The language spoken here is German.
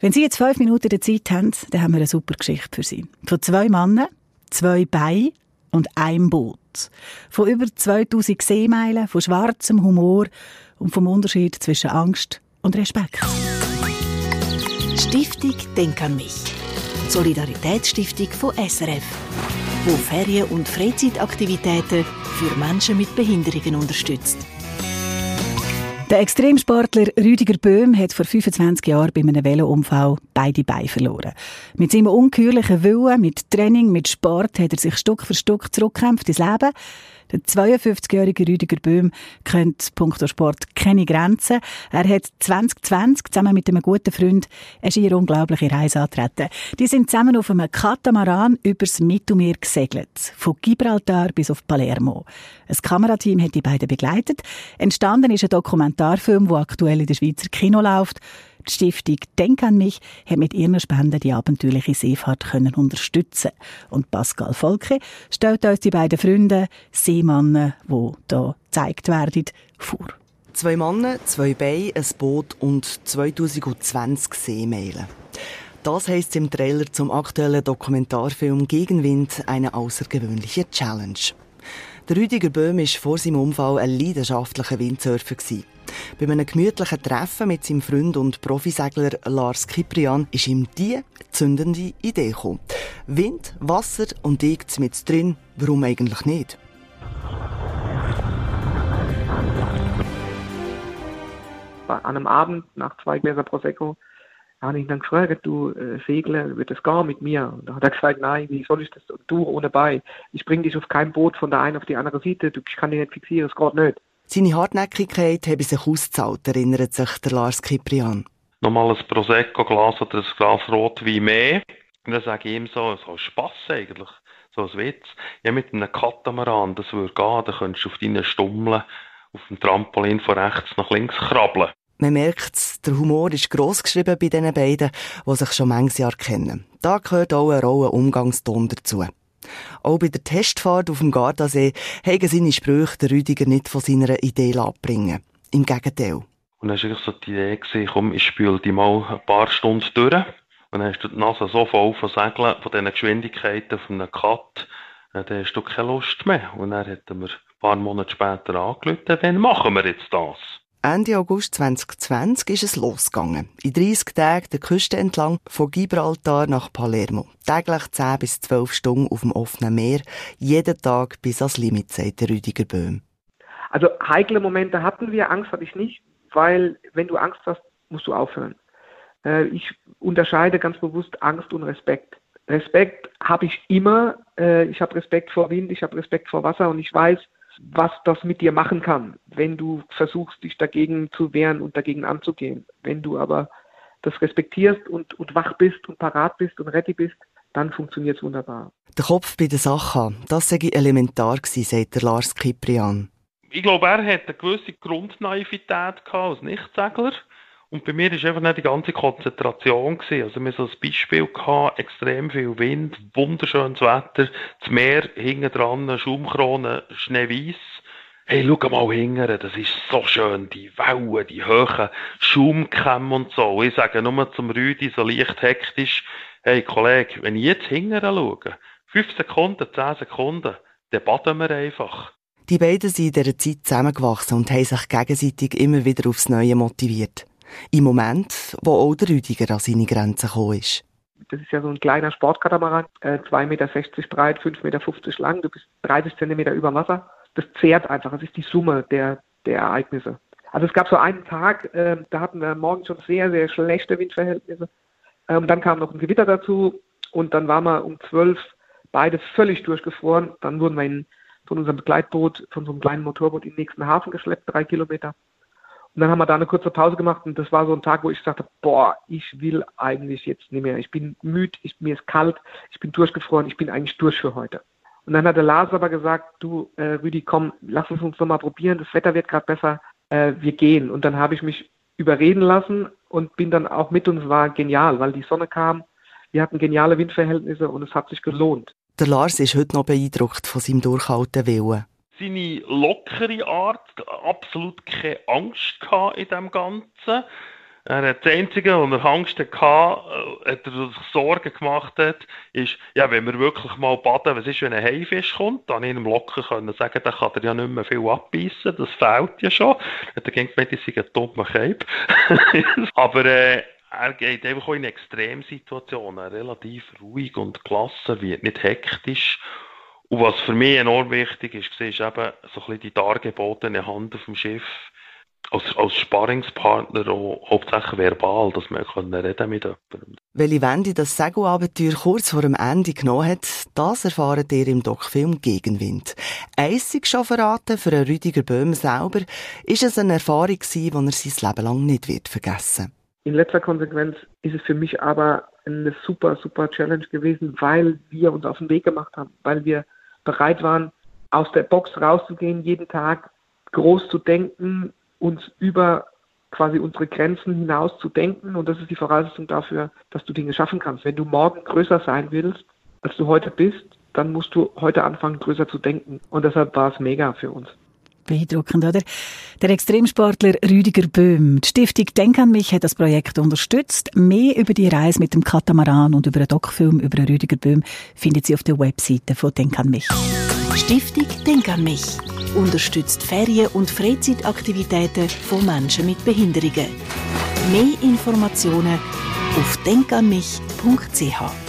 Wenn Sie jetzt fünf Minuten der Zeit haben, dann haben wir eine super Geschichte für Sie. Von zwei Männern, zwei Beinen und einem Boot. Von über 2000 Seemeilen, von schwarzem Humor und vom Unterschied zwischen Angst und Respekt. Stiftung Denk an mich. Solidaritätsstiftung von SRF, wo Ferien- und Freizeitaktivitäten für Menschen mit Behinderungen unterstützt. Der Extremsportler Rüdiger Böhm hat vor 25 Jahren bei einem Velounfall beide Beine verloren. Mit seinem ungeheuerlichen Willen, mit Training, mit Sport hat er sich Stück für Stück zurückgekämpft ins Leben. Der 52-jährige Rüdiger Böhm kennt punkto Sport keine Grenzen. Er hat 2020 zusammen mit einem guten Freund eine schier unglaubliche Reise antreten. Die sind zusammen auf einem Katamaran übers Mittelmeer gesegelt. Von Gibraltar bis auf Palermo. Ein Kamerateam hat die beiden begleitet. Entstanden ist ein Dokumentarfilm, der aktuell in der Schweizer Kino läuft. Die Stiftung Denk an mich hat mit ihren Spenden die abenteuerliche Seefahrt können unterstützen Und Pascal Volke stellt uns die beiden Freunde, Seemannen, die hier gezeigt werden, vor. Zwei Männer, zwei Beine, ein Boot und 2020 Seemeilen. Das heisst im Trailer zum aktuellen Dokumentarfilm Gegenwind eine außergewöhnliche Challenge. Der Rüdiger Böhm war vor seinem Unfall ein leidenschaftlicher Windsurfer. Bei einem gemütlichen Treffen mit seinem Freund und Profisegler Lars Kiprian ist ihm die zündende Idee gekommen. Wind, Wasser und ich mit drin, warum eigentlich nicht? An einem Abend nach zwei Gläser Prosecco habe ich ihn dann gefragt, du äh, Segler, wird das gar mit mir? Und da hat er gesagt, nein, wie soll ich das? Du ohne bei. Ich bringe dich auf kein Boot von der einen auf die andere Seite, du, ich kann dich nicht fixieren, es geht nicht. Seine Hartnäckigkeit habe sich ausgezahlt, erinnert sich der Lars Kiprian. Nochmal ein Prosecco-Glas oder ein Glas Rotwein mehr. Und dann sage ich ihm so, so Spass eigentlich, so ein Witz. Ja, mit einem Katamaran, das würde gehen, dann könntest du auf deinen Stummeln auf dem Trampolin von rechts nach links krabbeln. Man merkt, der Humor ist gross geschrieben bei diesen beiden, die sich schon manches Jahr kennen. Da gehört auch ein roher Umgangston dazu. Auch bei der Testfahrt auf dem Gardasee haben seine Sprüche der Rüdiger nicht von seiner Idee abbringen. Im Gegenteil. Und dann war so die Idee, gewesen, komm, ich spüle die mal ein paar Stunden durch. Und dann hast du die Nase so voll von Segeln, von diesen Geschwindigkeiten von einem Cut, dann hast du keine Lust mehr. Und dann hätten wir ein paar Monate später angerufen, wann machen wir jetzt das? Ende August 2020 ist es losgegangen. In 30 Tagen der Küste entlang von Gibraltar nach Palermo. Täglich 10 bis 12 Stunden auf dem offenen Meer. Jeden Tag bis ans Limit, sagt der Rüdiger Böhm. Also heikle Momente hatten wir, Angst hatte ich nicht, weil wenn du Angst hast, musst du aufhören. Äh, ich unterscheide ganz bewusst Angst und Respekt. Respekt habe ich immer. Äh, ich habe Respekt vor Wind, ich habe Respekt vor Wasser und ich weiß, was das mit dir machen kann, wenn du versuchst, dich dagegen zu wehren und dagegen anzugehen. Wenn du aber das respektierst und, und wach bist und parat bist und ready bist, dann funktioniert es wunderbar. Der Kopf bei der Sache haben, das sei elementar gewesen, sagt der Lars Kiprian. Ich glaube, er hat eine gewisse Grundnaivität als Nichtsegler. Und bei mir war einfach nicht die ganze Konzentration. Gewesen. Also wir so ein Beispiel gehabt, extrem viel Wind, wunderschönes Wetter, das Meer hinten dran, Schaumkrone, schneeweiß. Hey, schau mal hinten, das ist so schön, die Wellen, die Höhen, Schaumkämme und so. Ich sage nur zum Rüdi, so leicht hektisch, hey Kollege, wenn ich jetzt hinten schaue, fünf Sekunden, zehn Sekunden, dann baden wir einfach. Die beiden sind in dieser Zeit zusammengewachsen und haben sich gegenseitig immer wieder aufs Neue motiviert. Im Moment, wo auch der Rüdiger an seine Grenzen gekommen ist. Das ist ja so ein kleiner Sportkatamaran, äh, 2,60 Meter breit, 5,50 Meter lang, du bist 30 Zentimeter über Wasser. Das zehrt einfach, das ist die Summe der, der Ereignisse. Also es gab so einen Tag, äh, da hatten wir morgens schon sehr, sehr schlechte Windverhältnisse. Ähm, dann kam noch ein Gewitter dazu und dann waren wir um 12 beide völlig durchgefroren. Dann wurden wir in, von unserem Begleitboot, von so einem kleinen Motorboot in den nächsten Hafen geschleppt, drei Kilometer. Und dann haben wir da eine kurze Pause gemacht und das war so ein Tag, wo ich sagte, boah, ich will eigentlich jetzt nicht mehr. Ich bin müde, ich, mir ist kalt, ich bin durchgefroren, ich bin eigentlich durch für heute. Und dann hat der Lars aber gesagt, du äh, Rüdi, komm, lass uns uns nochmal probieren, das Wetter wird gerade besser, äh, wir gehen. Und dann habe ich mich überreden lassen und bin dann auch mit und es war genial, weil die Sonne kam, wir hatten geniale Windverhältnisse und es hat sich gelohnt. Der Lars ist heute noch beeindruckt von seinem durchhaltenden Willen seine lockere Art, absolut keine Angst gehabt in dem Ganzen. Er hat das Einzige, was er Angst hatte, äh, hat er sich Sorgen gemacht hat, ist, ja, wenn wir wirklich mal baden, was ist, wenn ein Haifisch kommt, dann in einem locker können sagen, dann kann er ja nicht mehr viel abbeissen, das fehlt ja schon. Hat er gemeint, ich sei ein dummer Cape. Aber, äh, er geht einfach auch in Extremsituationen relativ ruhig und gelassen, wird nicht hektisch. Und was für mich enorm wichtig ist, ist eben so ein bisschen die dargebotene Hand auf dem Schiff als, als Sparringspartner auch hauptsächlich verbal, dass wir können reden mit jemandem. Welche Wende das Segel-Abenteuer kurz vor dem Ende genommen hat, das erfahrt ihr im Doc-Film Gegenwind. Eissig schon verraten, für Rüdiger Böhm selber, ist es eine Erfahrung gewesen, die er sein Leben lang nicht wird vergessen In letzter Konsequenz ist es für mich aber eine super, super Challenge gewesen, weil wir uns auf den Weg gemacht haben, weil wir bereit waren, aus der Box rauszugehen, jeden Tag groß zu denken, uns über quasi unsere Grenzen hinaus zu denken. Und das ist die Voraussetzung dafür, dass du Dinge schaffen kannst. Wenn du morgen größer sein willst, als du heute bist, dann musst du heute anfangen, größer zu denken. Und deshalb war es mega für uns. Beeindruckend, oder? Der Extremsportler Rüdiger Böhm. Die Stiftung Denk an mich hat das Projekt unterstützt. Mehr über die Reise mit dem Katamaran und über einen Doc-Film über Rüdiger Böhm findet sie auf der Webseite von Denk an mich. Stiftung Denk an mich unterstützt Ferien- und Freizeitaktivitäten von Menschen mit Behinderungen. Mehr Informationen auf denkanmich.ch